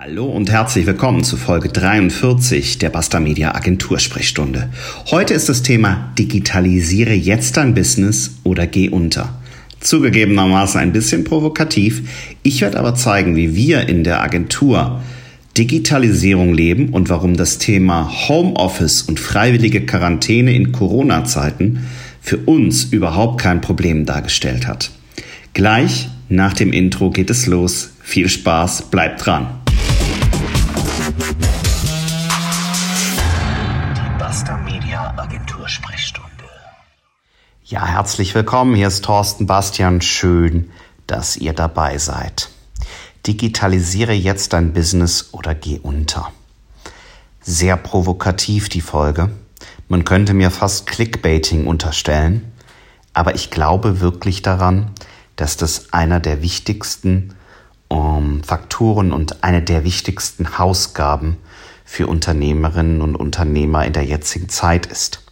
Hallo und herzlich willkommen zu Folge 43 der Basta Media Agentursprechstunde. Heute ist das Thema Digitalisiere jetzt dein Business oder geh unter. Zugegebenermaßen ein bisschen provokativ. Ich werde aber zeigen, wie wir in der Agentur Digitalisierung leben und warum das Thema Homeoffice und freiwillige Quarantäne in Corona-Zeiten für uns überhaupt kein Problem dargestellt hat. Gleich nach dem Intro geht es los. Viel Spaß, bleibt dran. Ja, herzlich willkommen. Hier ist Thorsten Bastian. Schön, dass ihr dabei seid. Digitalisiere jetzt dein Business oder geh unter. Sehr provokativ die Folge. Man könnte mir fast Clickbaiting unterstellen. Aber ich glaube wirklich daran, dass das einer der wichtigsten um, Faktoren und eine der wichtigsten Hausgaben für Unternehmerinnen und Unternehmer in der jetzigen Zeit ist.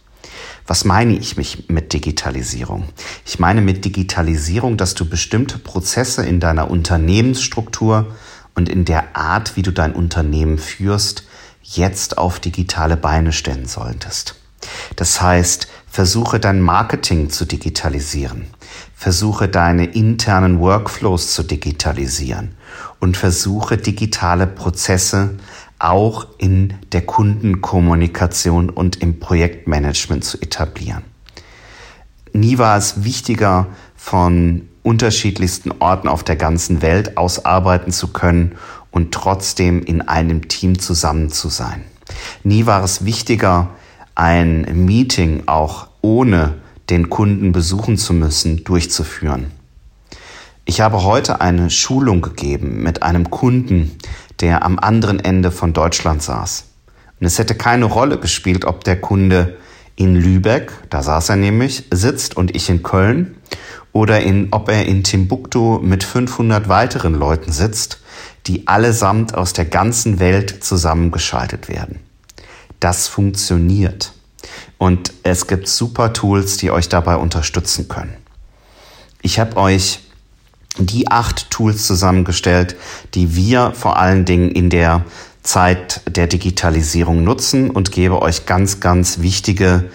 Was meine ich mich mit Digitalisierung? Ich meine mit Digitalisierung, dass du bestimmte Prozesse in deiner Unternehmensstruktur und in der Art, wie du dein Unternehmen führst, jetzt auf digitale Beine stellen solltest. Das heißt, versuche dein Marketing zu digitalisieren, versuche deine internen Workflows zu digitalisieren und versuche digitale Prozesse auch in der Kundenkommunikation und im Projektmanagement zu etablieren. Nie war es wichtiger, von unterschiedlichsten Orten auf der ganzen Welt ausarbeiten zu können und trotzdem in einem Team zusammen zu sein. Nie war es wichtiger, ein Meeting auch ohne den Kunden besuchen zu müssen, durchzuführen. Ich habe heute eine Schulung gegeben mit einem Kunden, der am anderen Ende von Deutschland saß. Und es hätte keine Rolle gespielt, ob der Kunde in Lübeck, da saß er nämlich, sitzt und ich in Köln, oder in, ob er in Timbuktu mit 500 weiteren Leuten sitzt, die allesamt aus der ganzen Welt zusammengeschaltet werden. Das funktioniert. Und es gibt super Tools, die euch dabei unterstützen können. Ich habe euch die acht Tools zusammengestellt, die wir vor allen Dingen in der Zeit der Digitalisierung nutzen und gebe euch ganz, ganz wichtige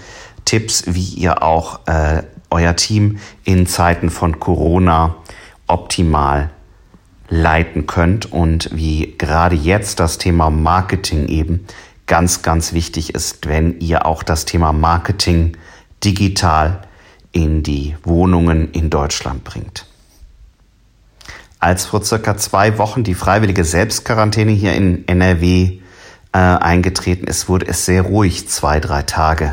Tipps, wie ihr auch äh, euer Team in Zeiten von Corona optimal leiten könnt und wie gerade jetzt das Thema Marketing eben ganz, ganz wichtig ist, wenn ihr auch das Thema Marketing digital in die Wohnungen in Deutschland bringt. Als vor circa zwei Wochen die freiwillige Selbstquarantäne hier in NRW äh, eingetreten ist, wurde es sehr ruhig zwei, drei Tage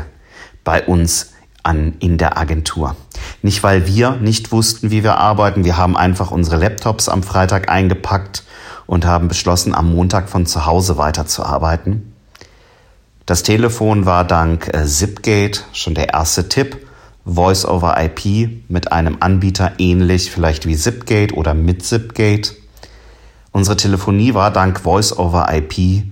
bei uns an, in der Agentur. Nicht, weil wir nicht wussten, wie wir arbeiten. Wir haben einfach unsere Laptops am Freitag eingepackt und haben beschlossen, am Montag von zu Hause weiterzuarbeiten. Das Telefon war dank äh, Zipgate schon der erste Tipp Voice over IP mit einem Anbieter ähnlich vielleicht wie Zipgate oder mit Zipgate. Unsere Telefonie war dank Voice over IP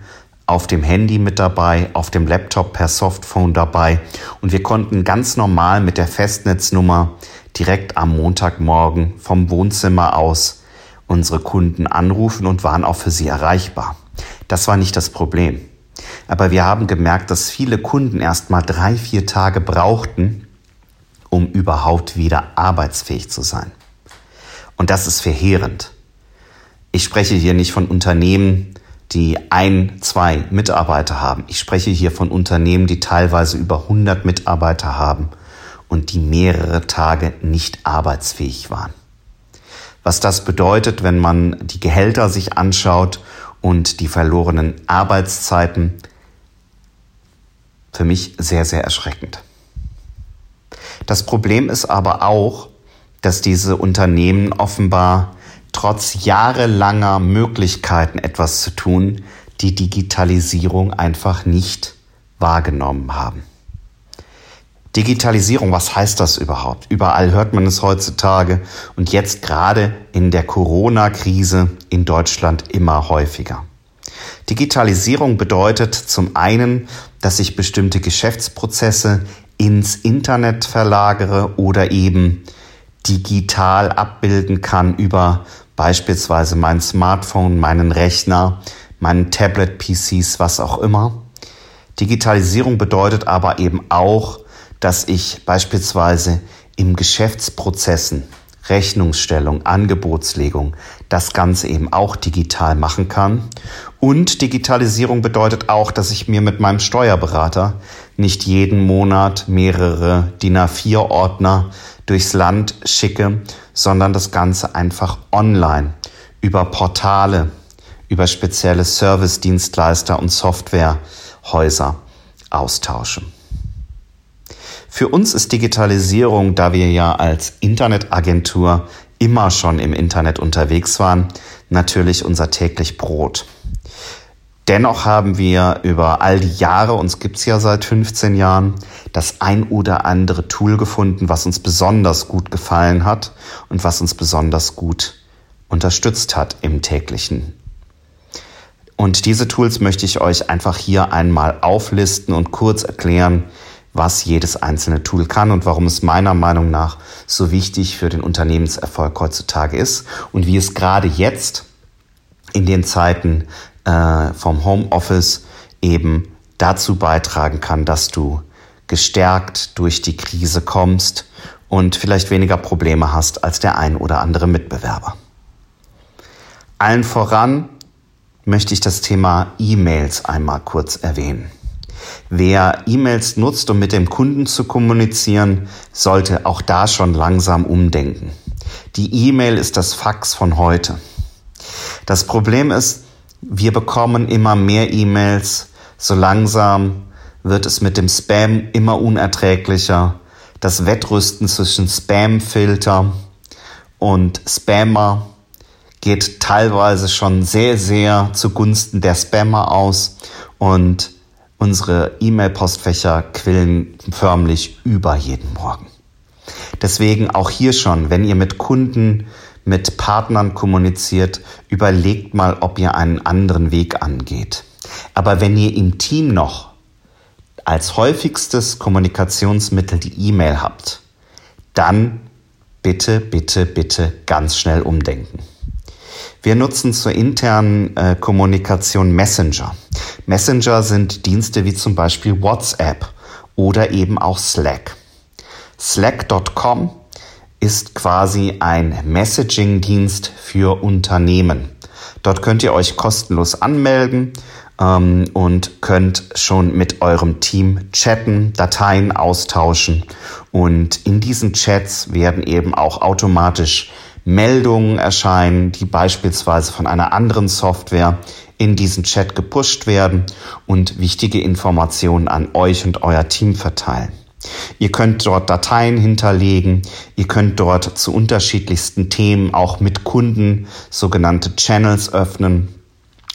auf dem Handy mit dabei, auf dem Laptop per Softphone dabei und wir konnten ganz normal mit der Festnetznummer direkt am Montagmorgen vom Wohnzimmer aus unsere Kunden anrufen und waren auch für sie erreichbar. Das war nicht das Problem. Aber wir haben gemerkt, dass viele Kunden erst mal drei, vier Tage brauchten, um überhaupt wieder arbeitsfähig zu sein. Und das ist verheerend. Ich spreche hier nicht von Unternehmen, die ein, zwei Mitarbeiter haben. Ich spreche hier von Unternehmen, die teilweise über 100 Mitarbeiter haben und die mehrere Tage nicht arbeitsfähig waren. Was das bedeutet, wenn man die Gehälter sich anschaut und die verlorenen Arbeitszeiten, für mich sehr, sehr erschreckend. Das Problem ist aber auch, dass diese Unternehmen offenbar trotz jahrelanger Möglichkeiten etwas zu tun, die Digitalisierung einfach nicht wahrgenommen haben. Digitalisierung, was heißt das überhaupt? Überall hört man es heutzutage und jetzt gerade in der Corona-Krise in Deutschland immer häufiger. Digitalisierung bedeutet zum einen, dass sich bestimmte Geschäftsprozesse ins Internet verlagere oder eben digital abbilden kann über beispielsweise mein Smartphone, meinen Rechner, meinen Tablet-PCs, was auch immer. Digitalisierung bedeutet aber eben auch, dass ich beispielsweise im Geschäftsprozessen Rechnungsstellung, Angebotslegung, das Ganze eben auch digital machen kann. Und Digitalisierung bedeutet auch, dass ich mir mit meinem Steuerberater nicht jeden Monat mehrere DIN A4-Ordner durchs Land schicke, sondern das Ganze einfach online über Portale, über spezielle Service-Dienstleister und Softwarehäuser austausche. Für uns ist Digitalisierung, da wir ja als Internetagentur immer schon im Internet unterwegs waren, natürlich unser täglich Brot. Dennoch haben wir über all die Jahre, uns gibt's ja seit 15 Jahren, das ein oder andere Tool gefunden, was uns besonders gut gefallen hat und was uns besonders gut unterstützt hat im täglichen. Und diese Tools möchte ich euch einfach hier einmal auflisten und kurz erklären, was jedes einzelne Tool kann und warum es meiner Meinung nach so wichtig für den Unternehmenserfolg heutzutage ist und wie es gerade jetzt in den Zeiten äh, vom Homeoffice eben dazu beitragen kann, dass du gestärkt durch die Krise kommst und vielleicht weniger Probleme hast als der ein oder andere Mitbewerber. Allen voran möchte ich das Thema E-Mails einmal kurz erwähnen. Wer E-Mails nutzt, um mit dem Kunden zu kommunizieren, sollte auch da schon langsam umdenken. Die E-Mail ist das Fax von heute. Das Problem ist, wir bekommen immer mehr E-Mails. So langsam wird es mit dem Spam immer unerträglicher. Das Wettrüsten zwischen Spam-Filter und Spammer geht teilweise schon sehr, sehr zugunsten der Spammer aus und Unsere E-Mail-Postfächer quillen förmlich über jeden Morgen. Deswegen auch hier schon, wenn ihr mit Kunden, mit Partnern kommuniziert, überlegt mal, ob ihr einen anderen Weg angeht. Aber wenn ihr im Team noch als häufigstes Kommunikationsmittel die E-Mail habt, dann bitte, bitte, bitte ganz schnell umdenken. Wir nutzen zur internen äh, Kommunikation Messenger. Messenger sind Dienste wie zum Beispiel WhatsApp oder eben auch Slack. Slack.com ist quasi ein Messaging-Dienst für Unternehmen. Dort könnt ihr euch kostenlos anmelden ähm, und könnt schon mit eurem Team chatten, Dateien austauschen und in diesen Chats werden eben auch automatisch Meldungen erscheinen, die beispielsweise von einer anderen Software in diesen Chat gepusht werden und wichtige Informationen an euch und euer Team verteilen. Ihr könnt dort Dateien hinterlegen, ihr könnt dort zu unterschiedlichsten Themen auch mit Kunden sogenannte Channels öffnen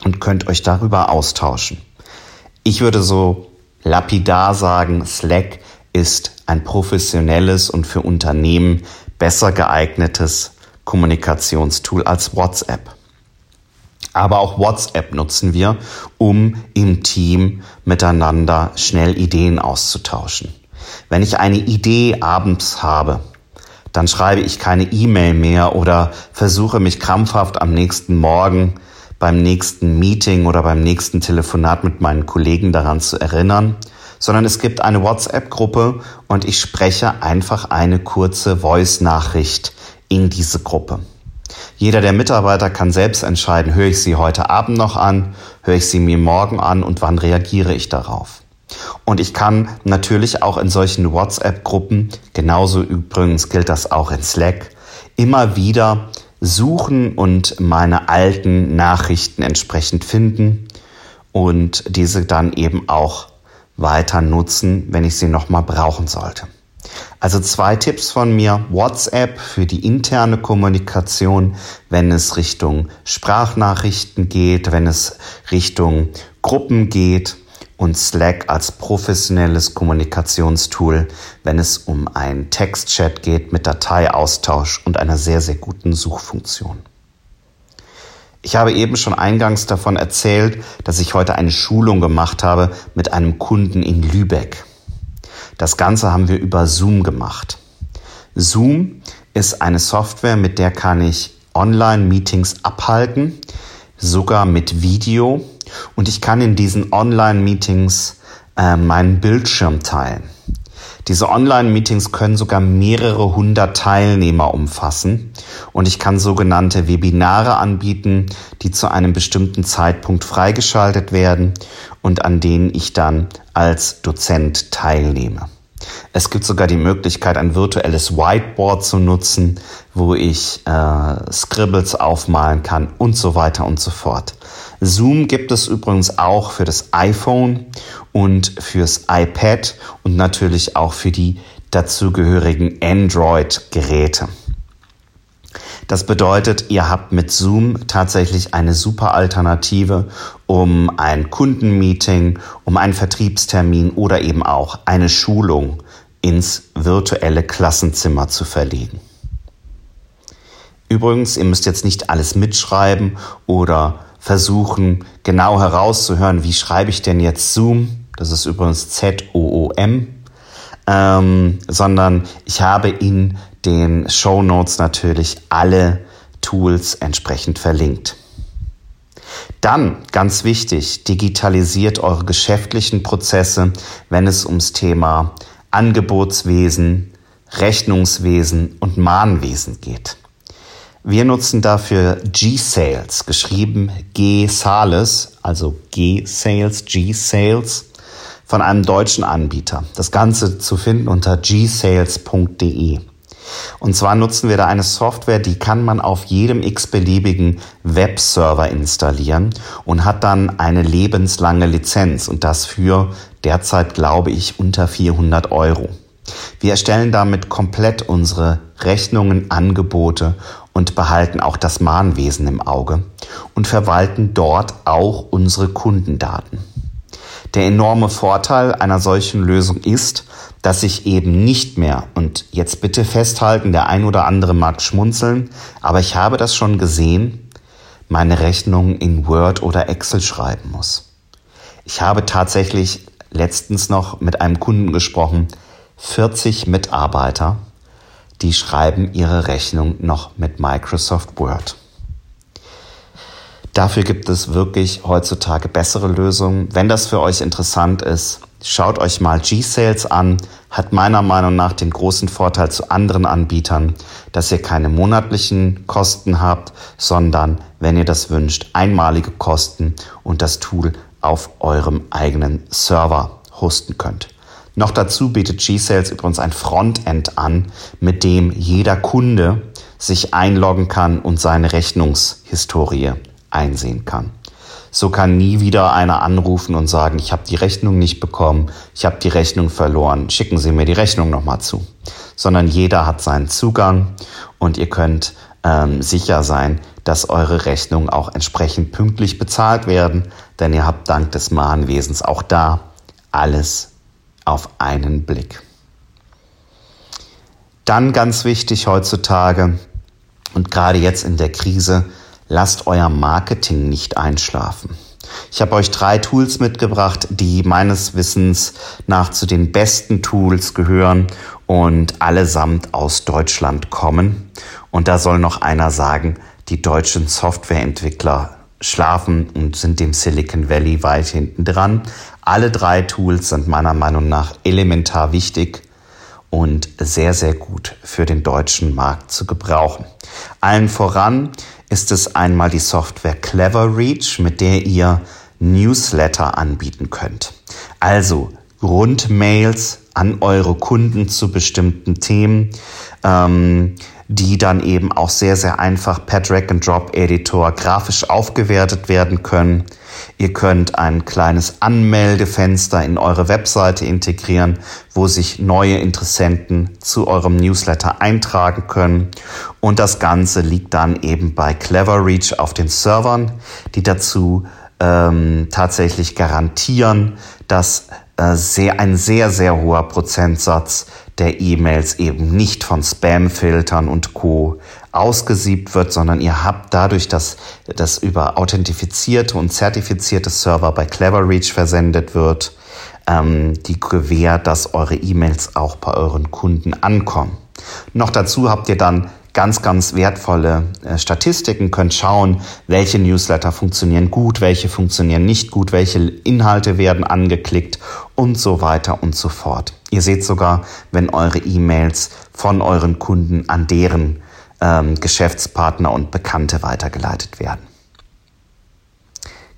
und könnt euch darüber austauschen. Ich würde so lapidar sagen, Slack ist ein professionelles und für Unternehmen besser geeignetes Kommunikationstool als WhatsApp. Aber auch WhatsApp nutzen wir, um im Team miteinander schnell Ideen auszutauschen. Wenn ich eine Idee abends habe, dann schreibe ich keine E-Mail mehr oder versuche mich krampfhaft am nächsten Morgen beim nächsten Meeting oder beim nächsten Telefonat mit meinen Kollegen daran zu erinnern, sondern es gibt eine WhatsApp-Gruppe und ich spreche einfach eine kurze Voice-Nachricht in diese Gruppe. Jeder der Mitarbeiter kann selbst entscheiden, höre ich sie heute Abend noch an, höre ich sie mir morgen an und wann reagiere ich darauf. Und ich kann natürlich auch in solchen WhatsApp-Gruppen, genauso übrigens gilt das auch in Slack, immer wieder suchen und meine alten Nachrichten entsprechend finden und diese dann eben auch weiter nutzen, wenn ich sie nochmal brauchen sollte. Also zwei Tipps von mir. WhatsApp für die interne Kommunikation, wenn es Richtung Sprachnachrichten geht, wenn es Richtung Gruppen geht und Slack als professionelles Kommunikationstool, wenn es um einen Textchat geht mit Dateiaustausch und einer sehr, sehr guten Suchfunktion. Ich habe eben schon eingangs davon erzählt, dass ich heute eine Schulung gemacht habe mit einem Kunden in Lübeck. Das Ganze haben wir über Zoom gemacht. Zoom ist eine Software, mit der kann ich Online-Meetings abhalten. sogar mit Video und ich kann in diesen Online-Meetings äh, meinen Bildschirm teilen. Diese Online-Meetings können sogar mehrere hundert Teilnehmer umfassen und ich kann sogenannte Webinare anbieten, die zu einem bestimmten Zeitpunkt freigeschaltet werden und an denen ich dann als Dozent teilnehme. Es gibt sogar die Möglichkeit, ein virtuelles Whiteboard zu nutzen, wo ich äh, Scribbles aufmalen kann und so weiter und so fort. Zoom gibt es übrigens auch für das iPhone und fürs iPad und natürlich auch für die dazugehörigen Android-Geräte. Das bedeutet, ihr habt mit Zoom tatsächlich eine super Alternative, um ein Kundenmeeting, um einen Vertriebstermin oder eben auch eine Schulung ins virtuelle Klassenzimmer zu verlegen. Übrigens, ihr müsst jetzt nicht alles mitschreiben oder versuchen, genau herauszuhören, wie schreibe ich denn jetzt Zoom. Das ist übrigens Z-O-O-M. Ähm, sondern ich habe in den Show Notes natürlich alle Tools entsprechend verlinkt. Dann, ganz wichtig, digitalisiert eure geschäftlichen Prozesse, wenn es ums Thema Angebotswesen, Rechnungswesen und Mahnwesen geht. Wir nutzen dafür G-Sales, geschrieben G-Sales, also G-Sales, G-Sales von einem deutschen Anbieter. Das Ganze zu finden unter gsales.de. Und zwar nutzen wir da eine Software, die kann man auf jedem x-beliebigen Webserver installieren und hat dann eine lebenslange Lizenz und das für derzeit, glaube ich, unter 400 Euro. Wir erstellen damit komplett unsere Rechnungen, Angebote und behalten auch das Mahnwesen im Auge und verwalten dort auch unsere Kundendaten. Der enorme Vorteil einer solchen Lösung ist, dass ich eben nicht mehr, und jetzt bitte festhalten, der ein oder andere mag schmunzeln, aber ich habe das schon gesehen, meine Rechnungen in Word oder Excel schreiben muss. Ich habe tatsächlich letztens noch mit einem Kunden gesprochen, 40 Mitarbeiter, die schreiben ihre Rechnung noch mit Microsoft Word. Dafür gibt es wirklich heutzutage bessere Lösungen. Wenn das für euch interessant ist, schaut euch mal G-Sales an. Hat meiner Meinung nach den großen Vorteil zu anderen Anbietern, dass ihr keine monatlichen Kosten habt, sondern, wenn ihr das wünscht, einmalige Kosten und das Tool auf eurem eigenen Server hosten könnt. Noch dazu bietet G-Sales übrigens ein Frontend an, mit dem jeder Kunde sich einloggen kann und seine Rechnungshistorie einsehen kann. So kann nie wieder einer anrufen und sagen, ich habe die Rechnung nicht bekommen, ich habe die Rechnung verloren, schicken Sie mir die Rechnung nochmal zu. Sondern jeder hat seinen Zugang und ihr könnt ähm, sicher sein, dass eure Rechnungen auch entsprechend pünktlich bezahlt werden, denn ihr habt dank des Mahnwesens auch da alles auf einen Blick. Dann ganz wichtig heutzutage und gerade jetzt in der Krise, lasst euer Marketing nicht einschlafen. Ich habe euch drei Tools mitgebracht, die meines Wissens nach zu den besten Tools gehören und allesamt aus Deutschland kommen. Und da soll noch einer sagen, die deutschen Softwareentwickler schlafen und sind dem Silicon Valley weit hinten dran. Alle drei Tools sind meiner Meinung nach elementar wichtig und sehr, sehr gut für den deutschen Markt zu gebrauchen. Allen voran ist es einmal die Software Clever Reach, mit der ihr Newsletter anbieten könnt. Also Rundmails an eure Kunden zu bestimmten Themen, ähm, die dann eben auch sehr, sehr einfach per Drag-and-Drop-Editor grafisch aufgewertet werden können. Ihr könnt ein kleines Anmeldefenster in eure Webseite integrieren, wo sich neue Interessenten zu eurem Newsletter eintragen können. Und das Ganze liegt dann eben bei Cleverreach auf den Servern, die dazu ähm, tatsächlich garantieren, dass sehr, ein sehr, sehr hoher Prozentsatz der E-Mails eben nicht von Spam-Filtern und Co. ausgesiebt wird, sondern ihr habt dadurch, dass das über authentifizierte und zertifizierte Server bei Cleverreach versendet wird, ähm, die Gewähr, dass eure E-Mails auch bei euren Kunden ankommen. Noch dazu habt ihr dann ganz, ganz wertvolle äh, Statistiken, könnt schauen, welche Newsletter funktionieren gut, welche funktionieren nicht gut, welche Inhalte werden angeklickt und so weiter und so fort. Ihr seht sogar, wenn eure E-Mails von euren Kunden an deren ähm, Geschäftspartner und Bekannte weitergeleitet werden.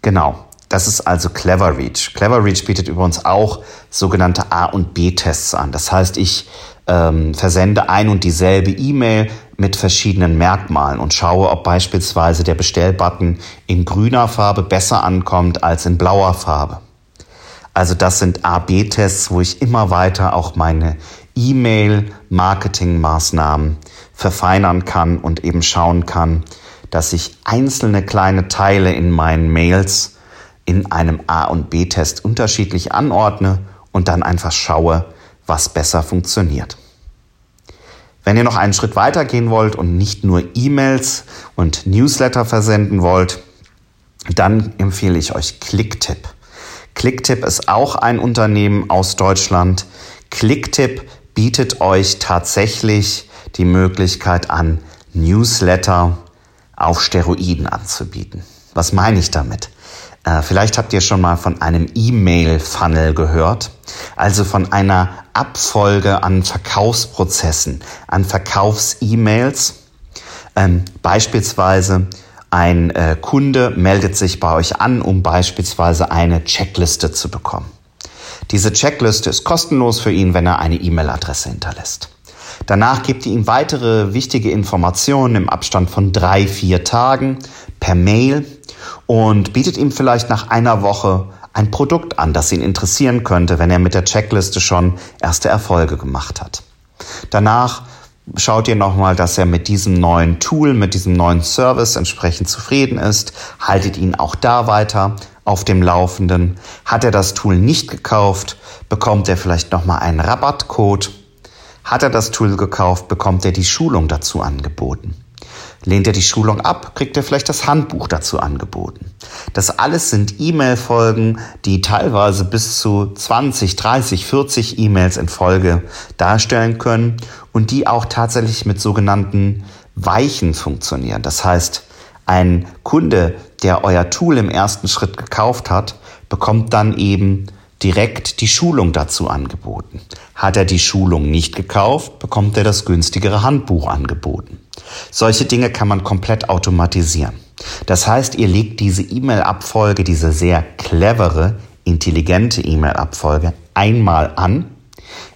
Genau. Das ist also Clever Reach. Clever Reach bietet übrigens auch sogenannte A- und B-Tests an. Das heißt, ich ähm, versende ein und dieselbe E-Mail mit verschiedenen Merkmalen und schaue, ob beispielsweise der Bestellbutton in grüner Farbe besser ankommt als in blauer Farbe. Also das sind A-B-Tests, wo ich immer weiter auch meine E-Mail-Marketing-Maßnahmen verfeinern kann und eben schauen kann, dass ich einzelne kleine Teile in meinen Mails in einem A- und B-Test unterschiedlich anordne und dann einfach schaue, was besser funktioniert. Wenn ihr noch einen Schritt weiter gehen wollt und nicht nur E-Mails und Newsletter versenden wollt, dann empfehle ich euch Clicktip. Clicktip ist auch ein Unternehmen aus Deutschland. Clicktip bietet euch tatsächlich die Möglichkeit an, Newsletter auf Steroiden anzubieten. Was meine ich damit? Äh, vielleicht habt ihr schon mal von einem E-Mail-Funnel gehört, also von einer Abfolge an Verkaufsprozessen, an Verkaufs-E-Mails. Ähm, beispielsweise ein äh, Kunde meldet sich bei euch an, um beispielsweise eine Checkliste zu bekommen. Diese Checkliste ist kostenlos für ihn, wenn er eine E-Mail-Adresse hinterlässt. Danach gebt ihr ihm weitere wichtige Informationen im Abstand von drei, vier Tagen per Mail und bietet ihm vielleicht nach einer Woche ein Produkt an, das ihn interessieren könnte, wenn er mit der Checkliste schon erste Erfolge gemacht hat. Danach schaut ihr nochmal, dass er mit diesem neuen Tool, mit diesem neuen Service entsprechend zufrieden ist, haltet ihn auch da weiter auf dem Laufenden. Hat er das Tool nicht gekauft, bekommt er vielleicht nochmal einen Rabattcode. Hat er das Tool gekauft, bekommt er die Schulung dazu angeboten. Lehnt er die Schulung ab, kriegt er vielleicht das Handbuch dazu angeboten. Das alles sind E-Mail-Folgen, die teilweise bis zu 20, 30, 40 E-Mails in Folge darstellen können und die auch tatsächlich mit sogenannten Weichen funktionieren. Das heißt, ein Kunde, der euer Tool im ersten Schritt gekauft hat, bekommt dann eben direkt die Schulung dazu angeboten. Hat er die Schulung nicht gekauft, bekommt er das günstigere Handbuch angeboten. Solche Dinge kann man komplett automatisieren. Das heißt, ihr legt diese E-Mail-Abfolge, diese sehr clevere, intelligente E-Mail-Abfolge einmal an,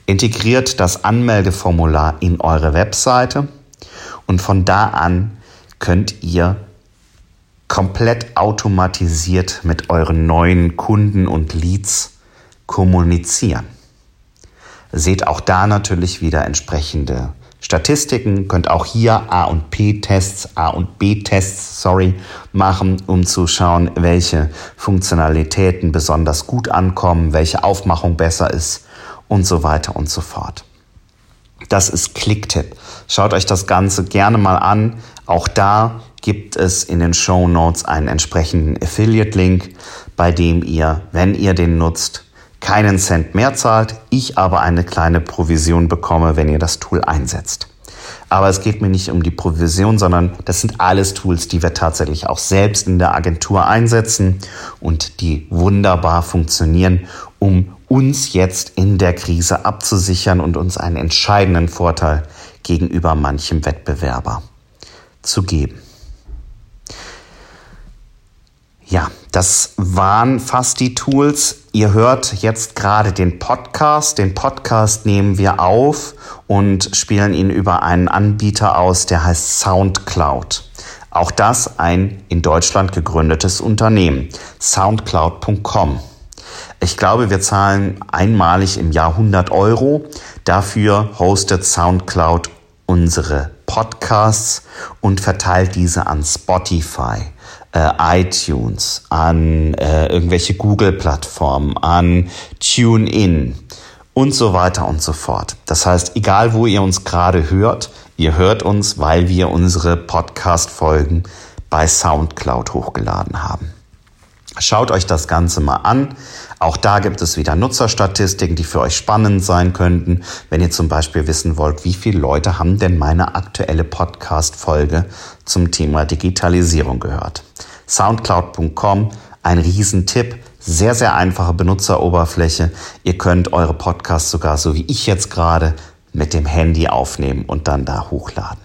integriert das Anmeldeformular in eure Webseite und von da an könnt ihr komplett automatisiert mit euren neuen Kunden und Leads kommunizieren. Seht auch da natürlich wieder entsprechende Statistiken, könnt auch hier A und P-Tests, A und B-Tests, sorry, machen, um zu schauen, welche Funktionalitäten besonders gut ankommen, welche Aufmachung besser ist und so weiter und so fort. Das ist Clicktip. Schaut euch das Ganze gerne mal an. Auch da gibt es in den Show Notes einen entsprechenden Affiliate-Link, bei dem ihr, wenn ihr den nutzt, keinen Cent mehr zahlt, ich aber eine kleine Provision bekomme, wenn ihr das Tool einsetzt. Aber es geht mir nicht um die Provision, sondern das sind alles Tools, die wir tatsächlich auch selbst in der Agentur einsetzen und die wunderbar funktionieren, um uns jetzt in der Krise abzusichern und uns einen entscheidenden Vorteil gegenüber manchem Wettbewerber zu geben. Ja, das waren fast die Tools. Ihr hört jetzt gerade den Podcast. Den Podcast nehmen wir auf und spielen ihn über einen Anbieter aus, der heißt SoundCloud. Auch das ein in Deutschland gegründetes Unternehmen. Soundcloud.com. Ich glaube, wir zahlen einmalig im Jahr 100 Euro. Dafür hostet SoundCloud unsere Podcasts und verteilt diese an Spotify äh, iTunes, an äh, irgendwelche Google-Plattformen, an TuneIn und so weiter und so fort. Das heißt, egal wo ihr uns gerade hört, ihr hört uns, weil wir unsere Podcast-Folgen bei SoundCloud hochgeladen haben. Schaut euch das Ganze mal an. Auch da gibt es wieder Nutzerstatistiken, die für euch spannend sein könnten. Wenn ihr zum Beispiel wissen wollt, wie viele Leute haben denn meine aktuelle Podcast-Folge zum Thema Digitalisierung gehört. Soundcloud.com, ein Riesentipp. Sehr, sehr einfache Benutzeroberfläche. Ihr könnt eure Podcasts sogar, so wie ich jetzt gerade, mit dem Handy aufnehmen und dann da hochladen.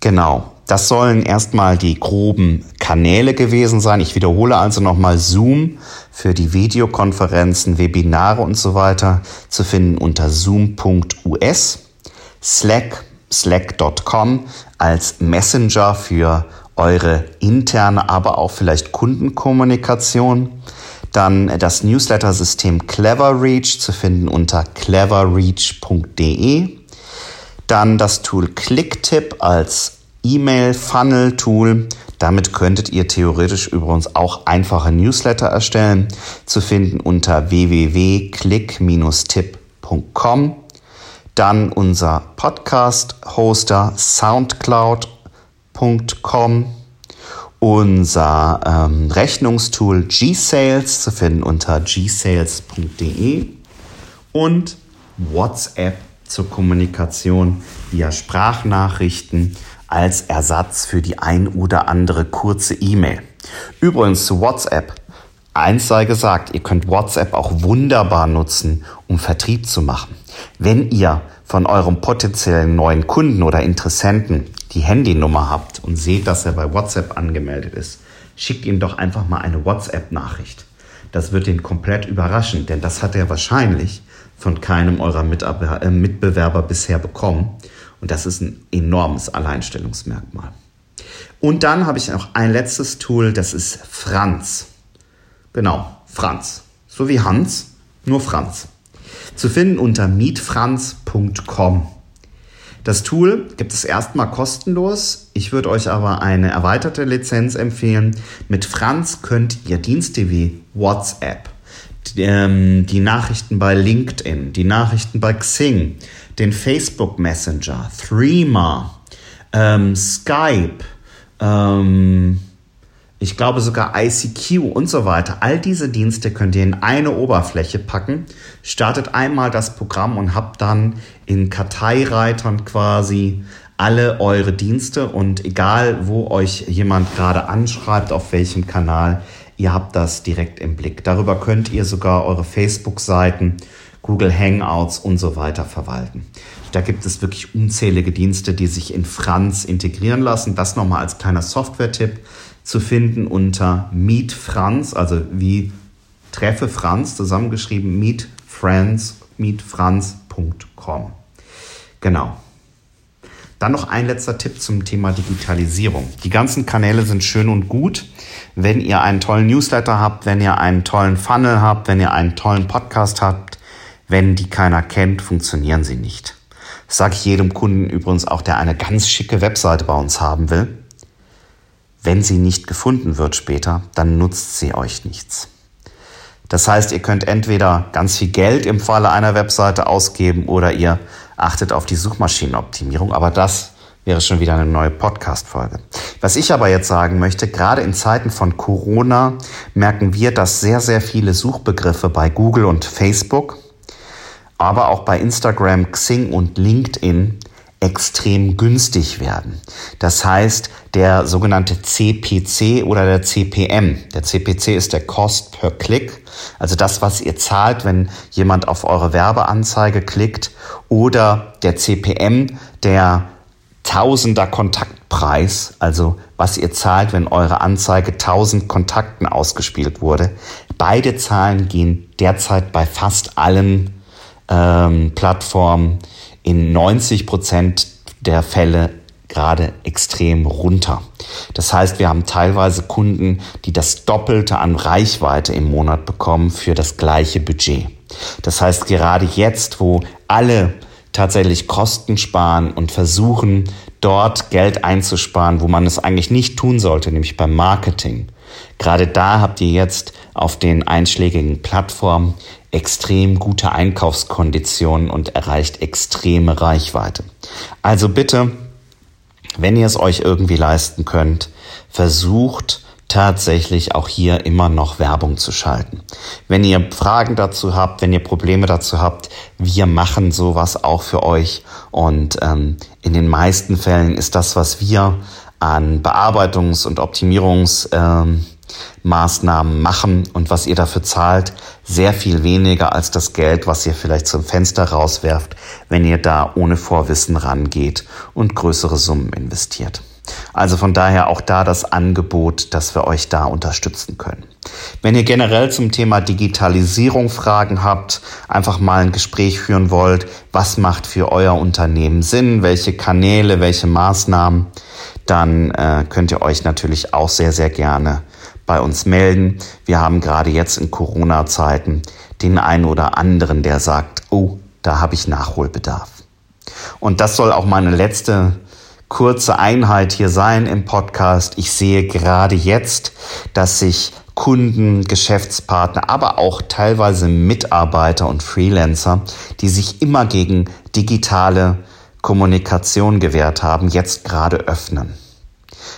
Genau. Das sollen erstmal die groben Kanäle gewesen sein. Ich wiederhole also nochmal Zoom für die Videokonferenzen, Webinare und so weiter zu finden unter zoom.us, Slack, slack.com als Messenger für eure interne, aber auch vielleicht Kundenkommunikation. Dann das Newsletter-System CleverReach zu finden unter cleverreach.de. Dann das Tool ClickTip als E-Mail-Funnel-Tool. Damit könntet ihr theoretisch übrigens auch einfache Newsletter erstellen, zu finden unter www.click-tipp.com. Dann unser Podcast-Hoster soundcloud.com. Unser ähm, Rechnungstool G-Sales zu finden unter gsales.de und WhatsApp zur Kommunikation via Sprachnachrichten als Ersatz für die ein oder andere kurze E-Mail. Übrigens zu WhatsApp. Eins sei gesagt, ihr könnt WhatsApp auch wunderbar nutzen, um Vertrieb zu machen. Wenn ihr von eurem potenziellen neuen Kunden oder Interessenten die Handynummer habt und seht, dass er bei WhatsApp angemeldet ist, schickt ihm doch einfach mal eine WhatsApp-Nachricht. Das wird ihn komplett überraschen, denn das hat er wahrscheinlich von keinem eurer äh, Mitbewerber bisher bekommen. Und das ist ein enormes Alleinstellungsmerkmal. Und dann habe ich noch ein letztes Tool, das ist Franz. Genau, Franz. So wie Hans, nur Franz. Zu finden unter meetfranz.com. Das Tool gibt es erstmal kostenlos. Ich würde euch aber eine erweiterte Lizenz empfehlen. Mit Franz könnt ihr Dienste wie WhatsApp, die, ähm, die Nachrichten bei LinkedIn, die Nachrichten bei Xing, den Facebook Messenger, Threema, ähm, Skype, ähm, ich glaube sogar ICQ und so weiter. All diese Dienste könnt ihr in eine Oberfläche packen. Startet einmal das Programm und habt dann in Karteireitern quasi alle eure Dienste und egal wo euch jemand gerade anschreibt, auf welchem Kanal, ihr habt das direkt im Blick. Darüber könnt ihr sogar eure Facebook-Seiten Google Hangouts und so weiter verwalten. Da gibt es wirklich unzählige Dienste, die sich in Franz integrieren lassen. Das nochmal als kleiner Software-Tipp zu finden unter Meet Franz, also wie Treffe Franz zusammengeschrieben, Meet Friends, meetfranz.com. Genau. Dann noch ein letzter Tipp zum Thema Digitalisierung. Die ganzen Kanäle sind schön und gut. Wenn ihr einen tollen Newsletter habt, wenn ihr einen tollen Funnel habt, wenn ihr einen tollen Podcast habt, wenn die keiner kennt, funktionieren sie nicht. Das sage ich jedem Kunden übrigens auch, der eine ganz schicke Webseite bei uns haben will. Wenn sie nicht gefunden wird später, dann nutzt sie euch nichts. Das heißt, ihr könnt entweder ganz viel Geld im Falle einer Webseite ausgeben oder ihr achtet auf die Suchmaschinenoptimierung, aber das wäre schon wieder eine neue Podcast-Folge. Was ich aber jetzt sagen möchte, gerade in Zeiten von Corona merken wir, dass sehr, sehr viele Suchbegriffe bei Google und Facebook aber auch bei Instagram, Xing und LinkedIn extrem günstig werden. Das heißt, der sogenannte CPC oder der CPM. Der CPC ist der Cost per Click, also das, was ihr zahlt, wenn jemand auf eure Werbeanzeige klickt, oder der CPM, der Tausender Kontaktpreis, also was ihr zahlt, wenn eure Anzeige 1000 Kontakten ausgespielt wurde. Beide Zahlen gehen derzeit bei fast allen ähm, Plattformen in 90 Prozent der Fälle gerade extrem runter. Das heißt, wir haben teilweise Kunden, die das Doppelte an Reichweite im Monat bekommen für das gleiche Budget. Das heißt, gerade jetzt, wo alle tatsächlich Kosten sparen und versuchen, dort Geld einzusparen, wo man es eigentlich nicht tun sollte, nämlich beim Marketing. Gerade da habt ihr jetzt auf den einschlägigen Plattformen extrem gute Einkaufskonditionen und erreicht extreme Reichweite. Also bitte, wenn ihr es euch irgendwie leisten könnt, versucht tatsächlich auch hier immer noch Werbung zu schalten. Wenn ihr Fragen dazu habt, wenn ihr Probleme dazu habt, wir machen sowas auch für euch. Und ähm, in den meisten Fällen ist das, was wir an Bearbeitungs- und Optimierungsmaßnahmen ähm, machen und was ihr dafür zahlt, sehr viel weniger als das Geld, was ihr vielleicht zum Fenster rauswerft, wenn ihr da ohne Vorwissen rangeht und größere Summen investiert. Also von daher auch da das Angebot, dass wir euch da unterstützen können. Wenn ihr generell zum Thema Digitalisierung Fragen habt, einfach mal ein Gespräch führen wollt, was macht für euer Unternehmen Sinn, welche Kanäle, welche Maßnahmen, dann äh, könnt ihr euch natürlich auch sehr, sehr gerne bei uns melden. Wir haben gerade jetzt in Corona-Zeiten den einen oder anderen, der sagt, oh, da habe ich Nachholbedarf. Und das soll auch meine letzte kurze Einheit hier sein im Podcast. Ich sehe gerade jetzt, dass sich Kunden, Geschäftspartner, aber auch teilweise Mitarbeiter und Freelancer, die sich immer gegen digitale Kommunikation gewährt haben, jetzt gerade öffnen.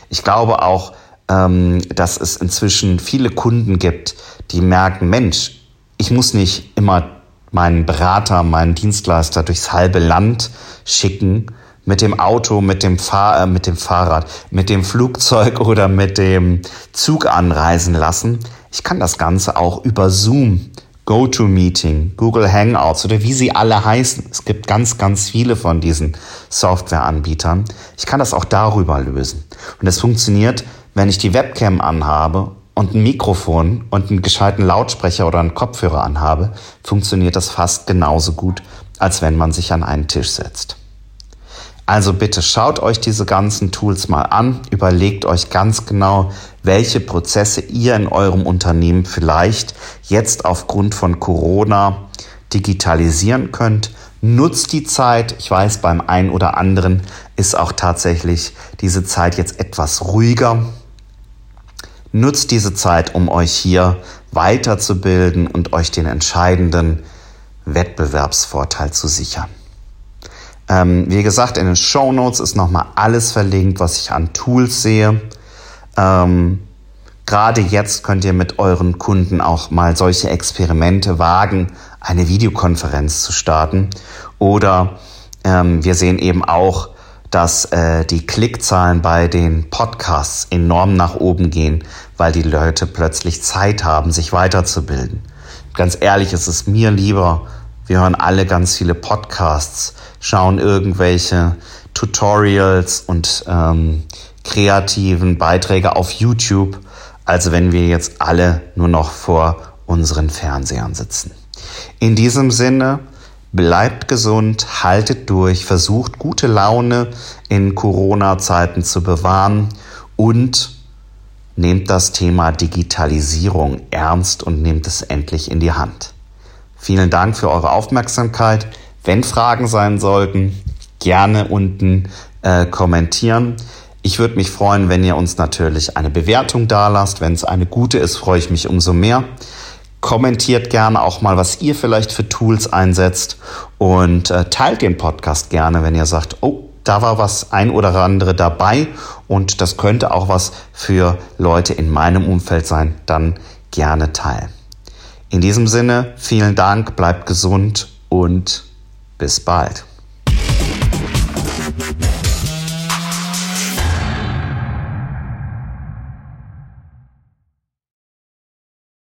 Ich glaube auch, dass es inzwischen viele Kunden gibt, die merken, Mensch, ich muss nicht immer meinen Berater, meinen Dienstleister durchs halbe Land schicken, mit dem Auto, mit dem, Fahr äh, mit dem Fahrrad, mit dem Flugzeug oder mit dem Zug anreisen lassen. Ich kann das Ganze auch über Zoom, GoToMeeting, Google Hangouts oder wie sie alle heißen. Es gibt ganz, ganz viele von diesen Softwareanbietern. Ich kann das auch darüber lösen. Und es funktioniert, wenn ich die Webcam anhabe und ein Mikrofon und einen gescheiten Lautsprecher oder einen Kopfhörer anhabe, funktioniert das fast genauso gut, als wenn man sich an einen Tisch setzt. Also bitte schaut euch diese ganzen Tools mal an, überlegt euch ganz genau, welche Prozesse ihr in eurem Unternehmen vielleicht jetzt aufgrund von Corona digitalisieren könnt. Nutzt die Zeit. Ich weiß, beim einen oder anderen ist auch tatsächlich diese Zeit jetzt etwas ruhiger. Nutzt diese Zeit, um euch hier weiterzubilden und euch den entscheidenden Wettbewerbsvorteil zu sichern. Ähm, wie gesagt, in den Show Notes ist nochmal alles verlinkt, was ich an Tools sehe. Ähm, Gerade jetzt könnt ihr mit euren Kunden auch mal solche Experimente wagen, eine Videokonferenz zu starten. Oder ähm, wir sehen eben auch, dass äh, die Klickzahlen bei den Podcasts enorm nach oben gehen, weil die Leute plötzlich Zeit haben, sich weiterzubilden. Ganz ehrlich, es ist mir lieber, wir hören alle ganz viele Podcasts, schauen irgendwelche Tutorials und ähm, kreativen Beiträge auf YouTube, als wenn wir jetzt alle nur noch vor unseren Fernsehern sitzen. In diesem Sinne, bleibt gesund, haltet durch, versucht gute Laune in Corona-Zeiten zu bewahren und nehmt das Thema Digitalisierung ernst und nehmt es endlich in die Hand. Vielen Dank für eure Aufmerksamkeit. Wenn Fragen sein sollten, gerne unten äh, kommentieren. Ich würde mich freuen, wenn ihr uns natürlich eine Bewertung dalasst. Wenn es eine gute ist, freue ich mich umso mehr. Kommentiert gerne auch mal, was ihr vielleicht für Tools einsetzt und äh, teilt den Podcast gerne, wenn ihr sagt, oh, da war was ein oder andere dabei und das könnte auch was für Leute in meinem Umfeld sein. Dann gerne teilen. In diesem Sinne, vielen Dank, bleibt gesund und bis bald.